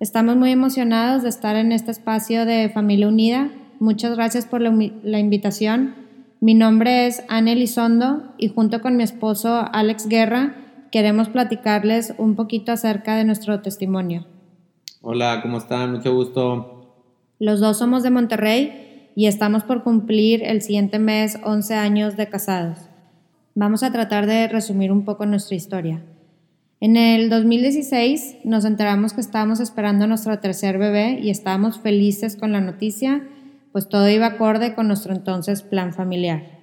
Estamos muy emocionados de estar en este espacio de Familia Unida. Muchas gracias por la, la invitación. Mi nombre es Anne Elizondo y junto con mi esposo Alex Guerra queremos platicarles un poquito acerca de nuestro testimonio. Hola, ¿cómo están? Mucho gusto. Los dos somos de Monterrey y estamos por cumplir el siguiente mes 11 años de casados. Vamos a tratar de resumir un poco nuestra historia. En el 2016 nos enteramos que estábamos esperando nuestro tercer bebé y estábamos felices con la noticia, pues todo iba acorde con nuestro entonces plan familiar.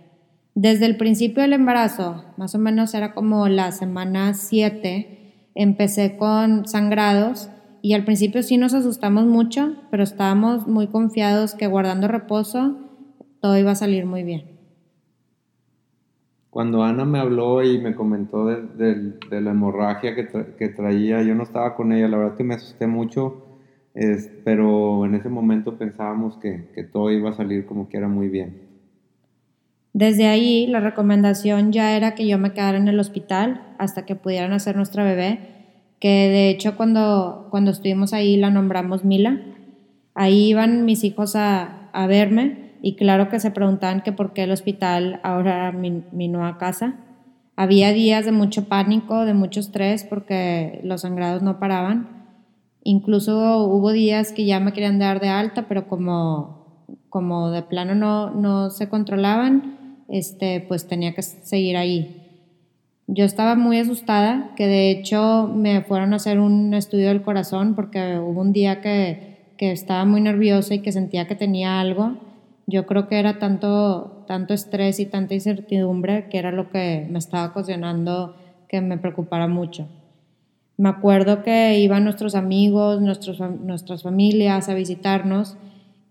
Desde el principio del embarazo, más o menos era como la semana 7, empecé con sangrados y al principio sí nos asustamos mucho, pero estábamos muy confiados que guardando reposo todo iba a salir muy bien cuando Ana me habló y me comentó de, la hemorragia que, traía, yo no estaba con ella, la verdad que me asusté mucho, pero en ese momento pensábamos que, todo iba a salir como que era muy bien. Desde ahí la recomendación ya era que yo me quedara en el hospital hasta que pudieran hacer nuestra bebé, que de hecho cuando, cuando estuvimos ahí la nombramos Mila. Ahí iban mis hijos a, a verme y claro que se preguntaban que por qué el hospital ahora era mi, nueva casa. Había días de mucho pánico, de mucho estrés porque los sangrados no paraban. Incluso hubo días que ya me querían dar de alta, pero como, como de plano no, no se controlaban, este, pues tenía que seguir ahí. Yo estaba muy asustada, que de hecho me fueron a hacer un estudio del corazón porque hubo un día que, que estaba muy nerviosa y que sentía que tenía algo yo creo que era tanto, tanto estrés y tanta incertidumbre que era lo que me estaba ocasionando que me preocupara mucho. Me acuerdo que iban nuestros amigos, nuestros, nuestras familias a visitarnos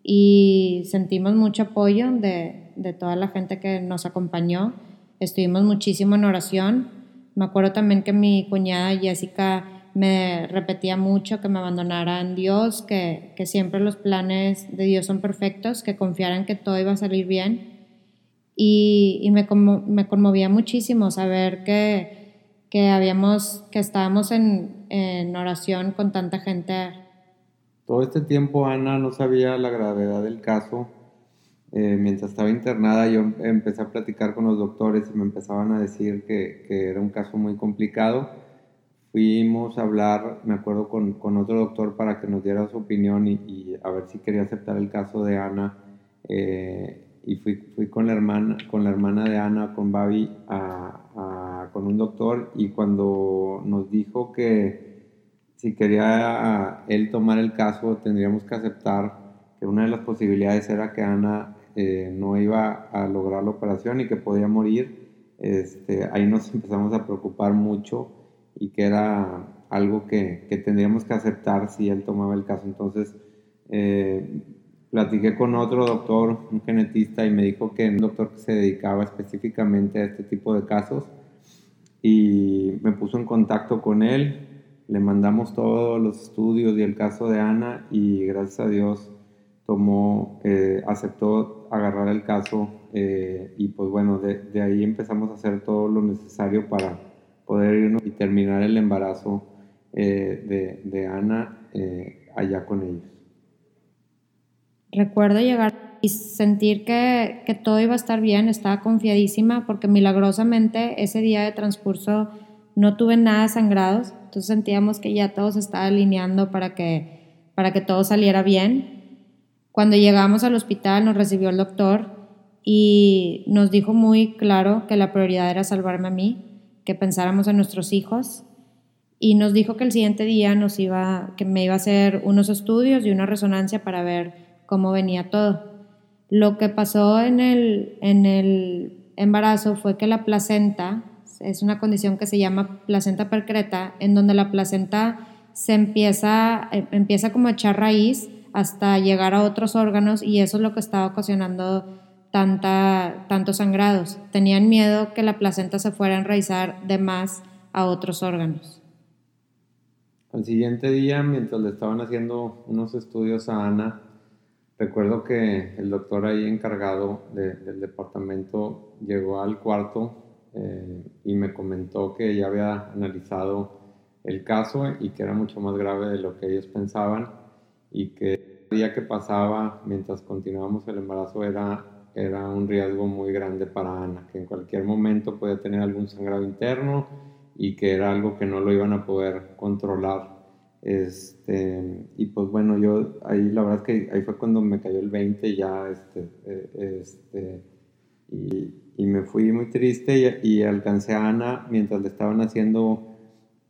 y sentimos mucho apoyo de, de toda la gente que nos acompañó. Estuvimos muchísimo en oración. Me acuerdo también que mi cuñada Jessica me repetía mucho que me abandonara en Dios, que, siempre los planes de Dios son perfectos, que confiara en que todo iba a salir bien. Y, me, me, conmovía muchísimo saber que, que, habíamos, que estábamos en, en oración con tanta gente. Todo este tiempo Ana no sabía la gravedad del caso. Eh, mientras estaba internada yo empecé a platicar con los doctores y me empezaban a decir que, que era un caso muy complicado fuimos a hablar, me acuerdo, con, con, otro doctor para que nos diera su opinión y, a ver si quería aceptar el caso de Ana. Eh, y fui, fui, con, la hermana, con la hermana de Ana, con Babi, a, con un doctor y cuando nos dijo que si quería él tomar el caso, tendríamos que aceptar que una de las posibilidades era que Ana eh, no iba a lograr la operación y que podía morir. Este, ahí nos empezamos a preocupar mucho y que era algo que, que, tendríamos que aceptar si él tomaba el caso. Entonces, eh, platiqué con otro doctor, un genetista, y me dijo que un doctor que se dedicaba específicamente a este tipo de casos y me puso en contacto con él. Le mandamos todos los estudios y el caso de Ana y gracias a Dios tomó, eh, aceptó agarrar el caso eh, y pues bueno, de, de ahí empezamos a hacer todo lo necesario para poder irnos y terminar el embarazo eh, de, Ana eh, allá con ellos. Recuerdo llegar y sentir que, que, todo iba a estar bien, estaba confiadísima porque milagrosamente ese día de transcurso no tuve nada sangrados, entonces sentíamos que ya todo se estaba alineando para que, para que todo saliera bien. Cuando llegamos al hospital nos recibió el doctor y nos dijo muy claro que la prioridad era salvarme a mí, que pensáramos en nuestros hijos y nos dijo que el siguiente día nos iba, que me iba a hacer unos estudios y una resonancia para ver cómo venía todo. Lo que pasó en el, en el embarazo fue que la placenta, es una condición que se llama placenta percreta, en donde la placenta se empieza, eh, empieza como a echar raíz hasta llegar a otros órganos y eso es lo que estaba ocasionando tanta, tantos sangrados. Tenían miedo que la placenta se fuera a enraizar de más a otros órganos. Al siguiente día, mientras le estaban haciendo unos estudios a Ana, recuerdo que el doctor ahí encargado del departamento llegó al cuarto eh, y me comentó que ya había analizado el caso y que era mucho más grave de lo que ellos pensaban y que el día que pasaba mientras continuábamos el embarazo era, era un riesgo muy grande para Ana, que en cualquier momento podía tener algún sangrado interno y que era algo que no lo iban a poder controlar. Este, y pues bueno, yo ahí la verdad es que ahí fue cuando me cayó el 20 ya, este, eh, este, y, y me fui muy triste y, alcancé a Ana mientras le estaban haciendo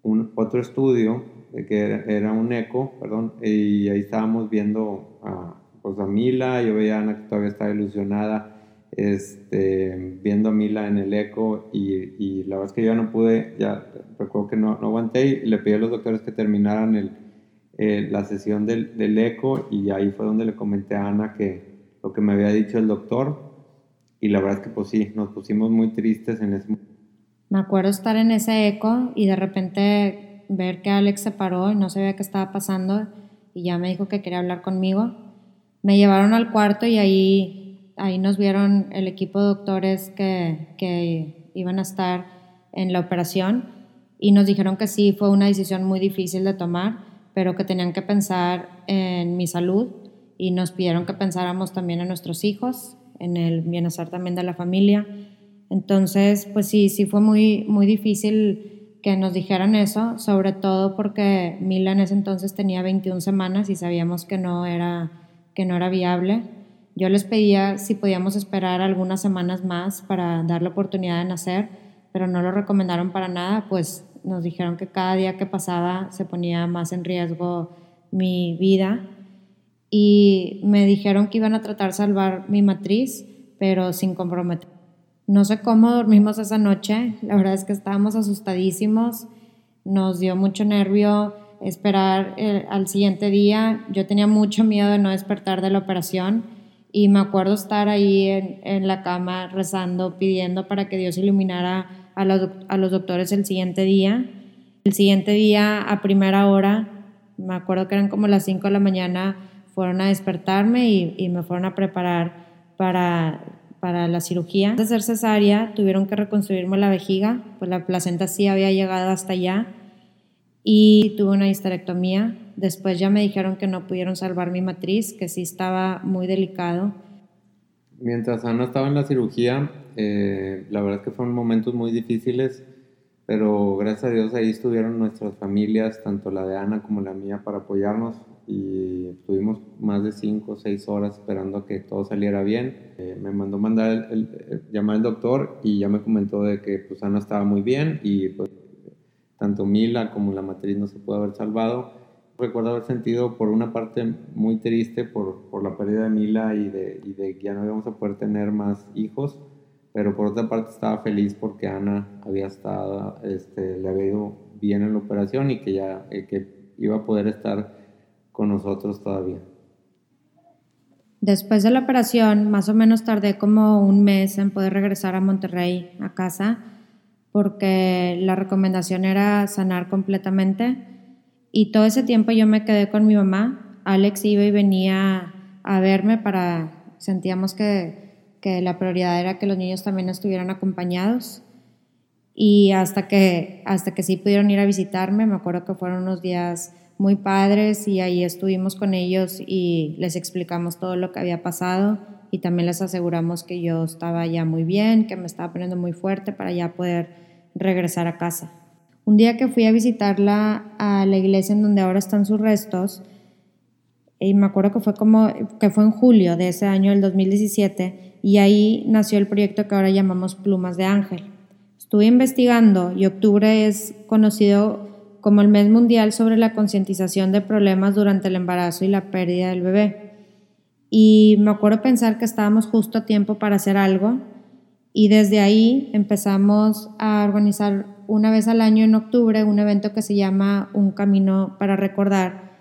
un, otro estudio, que era, un eco, perdón, y ahí estábamos viendo a, pues a Mila, yo veía a Ana que todavía estaba ilusionada, este, viendo a Mila en el eco y, y, la verdad es que yo no pude, ya recuerdo que no, no aguanté y le pedí a los doctores que terminaran el, eh, la sesión del, del eco y ahí fue donde le comenté a Ana que lo que me había dicho el doctor y la verdad es que pues sí, nos pusimos muy tristes en ese momento. Me acuerdo estar en ese eco y de repente ver que Alex se paró y no sabía qué estaba pasando y ya me dijo que quería hablar conmigo. Me llevaron al cuarto y ahí, ahí nos vieron el equipo de doctores que, que iban a estar en la operación y nos dijeron que sí, fue una decisión muy difícil de tomar, pero que tenían que pensar en mi salud y nos pidieron que pensáramos también en nuestros hijos en el bienestar también de la familia. Entonces, pues sí, sí fue muy, muy difícil que nos dijeran eso, sobre todo porque Mila en ese entonces tenía 21 semanas y sabíamos que no era, que no era viable. Yo les pedía si podíamos esperar algunas semanas más para dar la oportunidad de nacer, pero no lo recomendaron para nada, pues nos dijeron que cada día que pasaba se ponía más en riesgo mi vida y me dijeron que iban a tratar de salvar mi matriz, pero sin comprometer. No sé cómo dormimos esa noche, la verdad es que estábamos asustadísimos, nos dio mucho nervio esperar eh, al siguiente día, yo tenía mucho miedo de no despertar de la operación y me acuerdo estar ahí en, en la cama rezando, pidiendo para que Dios iluminara a los, a los doctores el siguiente día. El siguiente día, a primera hora, me acuerdo que eran como las 5 de la mañana, fueron a despertarme y, me fueron a preparar para, para la cirugía. Antes de ser cesárea, tuvieron que reconstruirme la vejiga, pues la placenta sí había llegado hasta allá y tuve una histerectomía. Después ya me dijeron que no pudieron salvar mi matriz, que sí estaba muy delicado. Mientras Ana estaba en la cirugía, eh, la verdad es que fueron momentos muy difíciles, pero gracias a Dios ahí estuvieron nuestras familias, tanto la de Ana como la mía, para apoyarnos y estuvimos más de 5 o 6 horas esperando a que todo saliera bien. Eh, me mandó mandar el, llamar al doctor y ya me comentó de que pues Ana estaba muy bien y pues tanto Mila como la matriz no se pudo haber salvado. Recuerdo haber sentido por una parte muy triste por, por la pérdida de Mila y de, y de que ya no íbamos a poder tener más hijos, pero por otra parte estaba feliz porque Ana había estado, este, le había ido bien en la operación y que ya eh, que iba a poder estar con nosotros todavía. Después de la operación, más o menos tardé como un mes en poder regresar a Monterrey, a casa, porque la recomendación era sanar completamente. Y todo ese tiempo yo me quedé con mi mamá. Alex iba y venía a verme para, sentíamos que, que la prioridad era que los niños también estuvieran acompañados. Y hasta que, hasta que sí pudieron ir a visitarme, me acuerdo que fueron unos días muy padres y ahí estuvimos con ellos y les explicamos todo lo que había pasado y también les aseguramos que yo estaba ya muy bien, que me estaba poniendo muy fuerte para ya poder regresar a casa. Un día que fui a visitarla a la iglesia en donde ahora están sus restos, y me acuerdo que fue como que fue en julio de ese año, el 2017, y ahí nació el proyecto que ahora llamamos Plumas de Ángel. Estuve investigando y octubre es conocido como el mes mundial sobre la concientización de problemas durante el embarazo y la pérdida del bebé. Y me acuerdo pensar que estábamos justo a tiempo para hacer algo y desde ahí empezamos a organizar una vez al año en octubre un evento que se llama Un Camino para Recordar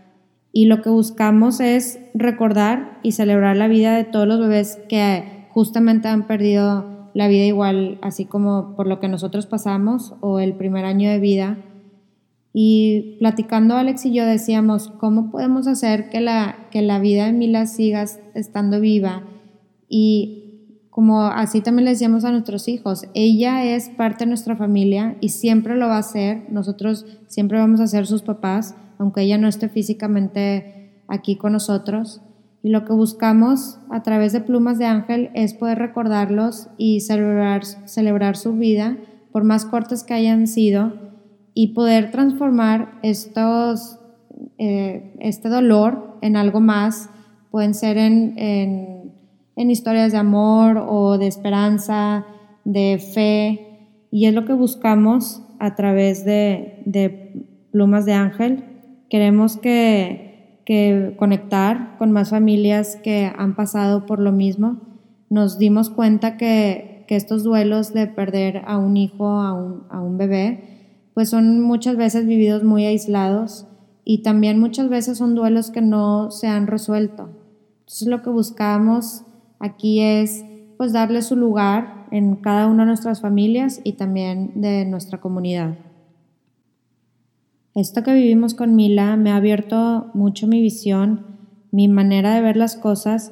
Y lo que buscamos es recordar y celebrar la vida de todos los bebés que justamente han perdido la vida igual, así como por lo que nosotros pasamos o el primer año de vida. Y platicando Alex y yo decíamos, ¿cómo podemos hacer que la, que la vida de Mila siga estando viva? Y como así también le decíamos a nuestros hijos, ella es parte de nuestra familia y siempre lo va a ser, nosotros siempre vamos a ser sus papás aunque ella no esté físicamente aquí con nosotros. Y lo que buscamos a través de Plumas de Ángel es poder recordarlos y celebrar, celebrar su vida, por más cortas que hayan sido, y poder transformar estos, eh, este dolor en algo más. Pueden ser en, en, en historias de amor o de esperanza, de fe, y es lo que buscamos a través de, de Plumas de Ángel Queremos que, que conectar con más familias que han pasado por lo mismo. Nos dimos cuenta que, que estos duelos de perder a un hijo, a un, a un bebé, pues son muchas veces vividos muy aislados y también muchas veces son duelos que no se han resuelto. Entonces lo que buscamos aquí es pues darle su lugar en cada una de nuestras familias y también de nuestra comunidad. Esto que vivimos con Mila me ha abierto mucho mi visión, mi manera de ver las cosas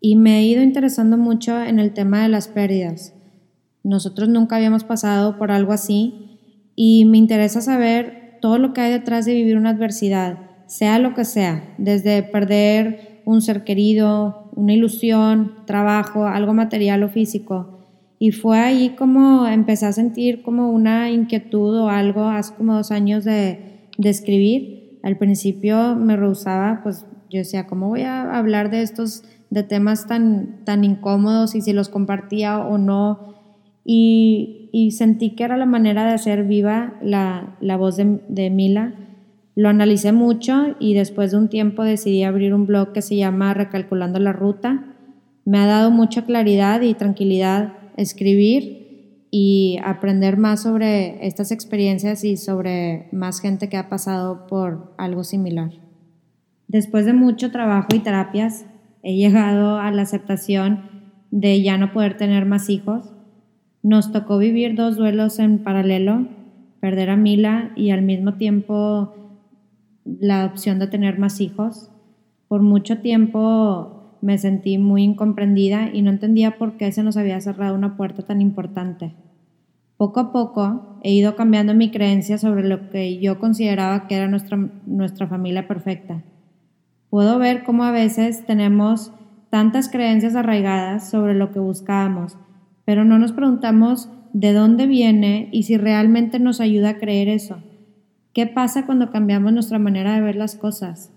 y me he ido interesando mucho en el tema de las pérdidas. Nosotros nunca habíamos pasado por algo así y me interesa saber todo lo que hay detrás de vivir una adversidad, sea lo que sea, desde perder un ser querido, una ilusión, trabajo, algo material o físico. Y fue ahí como empecé a sentir como una inquietud o algo hace como dos años de de escribir. Al principio me rehusaba, pues yo decía, ¿cómo voy a hablar de estos, de temas tan, tan incómodos y si los compartía o no? Y, y sentí que era la manera de hacer viva la, la voz de, de Mila. Lo analicé mucho y después de un tiempo decidí abrir un blog que se llama Recalculando la Ruta. Me ha dado mucha claridad y tranquilidad escribir y aprender más sobre estas experiencias y sobre más gente que ha pasado por algo similar. Después de mucho trabajo y terapias, he llegado a la aceptación de ya no poder tener más hijos. Nos tocó vivir dos duelos en paralelo, perder a Mila y al mismo tiempo la opción de tener más hijos. Por mucho tiempo me sentí muy incomprendida y no entendía por qué se nos había cerrado una puerta tan importante. Poco a poco he ido cambiando mi creencia sobre lo que yo consideraba que era nuestra, nuestra familia perfecta. Puedo ver cómo a veces tenemos tantas creencias arraigadas sobre lo que buscábamos, pero no nos preguntamos de dónde viene y si realmente nos ayuda a creer eso. ¿Qué pasa cuando cambiamos nuestra manera de ver las cosas?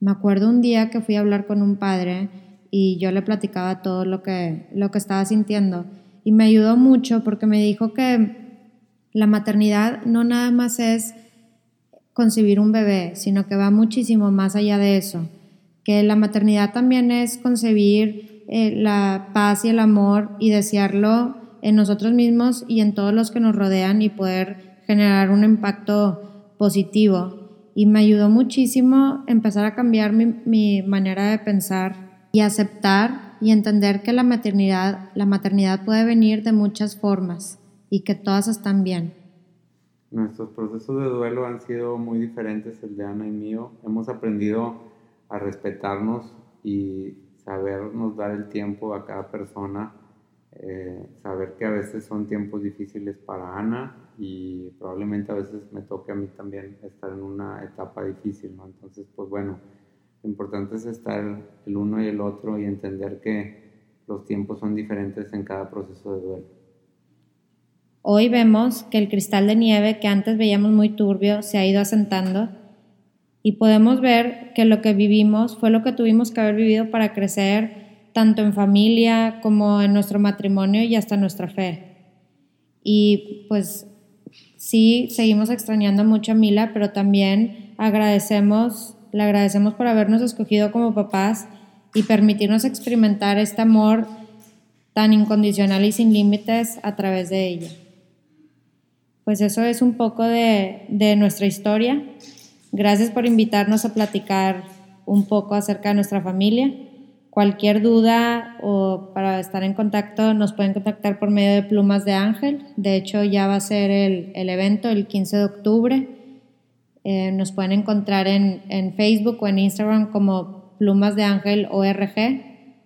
Me acuerdo un día que fui a hablar con un padre y yo le platicaba todo lo que, lo que estaba sintiendo y me ayudó mucho porque me dijo que la maternidad no nada más es concebir un bebé, sino que va muchísimo más allá de eso, que la maternidad también es concebir eh, la paz y el amor y desearlo en nosotros mismos y en todos los que nos rodean y poder generar un impacto positivo. Y me ayudó muchísimo empezar a cambiar mi, mi manera de pensar y aceptar y entender que la maternidad, la maternidad puede venir de muchas formas y que todas están bien. Nuestros procesos de duelo han sido muy diferentes, el de Ana y mío. Hemos aprendido a respetarnos y sabernos dar el tiempo a cada persona, eh, saber que a veces son tiempos difíciles para Ana y probablemente a veces me toque a mí también estar en una etapa difícil, ¿no? Entonces, pues bueno, lo importante es estar el uno y el otro y entender que los tiempos son diferentes en cada proceso de duelo. Hoy vemos que el cristal de nieve que antes veíamos muy turbio se ha ido asentando y podemos ver que lo que vivimos fue lo que tuvimos que haber vivido para crecer tanto en familia como en nuestro matrimonio y hasta nuestra fe. Y pues sí, seguimos extrañando mucho a Mila, pero también agradecemos le agradecemos por habernos escogido como papás y permitirnos experimentar este amor tan incondicional y sin límites a través de ella. Pues eso es un poco de, nuestra historia. Gracias por invitarnos a platicar un poco acerca de nuestra familia. Cualquier duda o para estar en contacto nos pueden contactar por medio de Plumas de Ángel. De hecho, ya va a ser el, evento el 15 de octubre. Eh, nos pueden encontrar en, Facebook o en Instagram como Plumas de Ángel ORG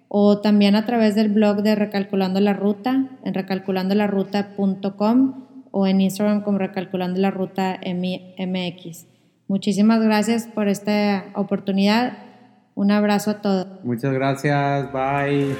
o también a través del blog de Recalculando la Ruta en recalculandolaruta.com o en Instagram como Recalculando la Ruta MX. Muchísimas gracias por esta oportunidad. Un abrazo a todos. Muchas gracias. Bye.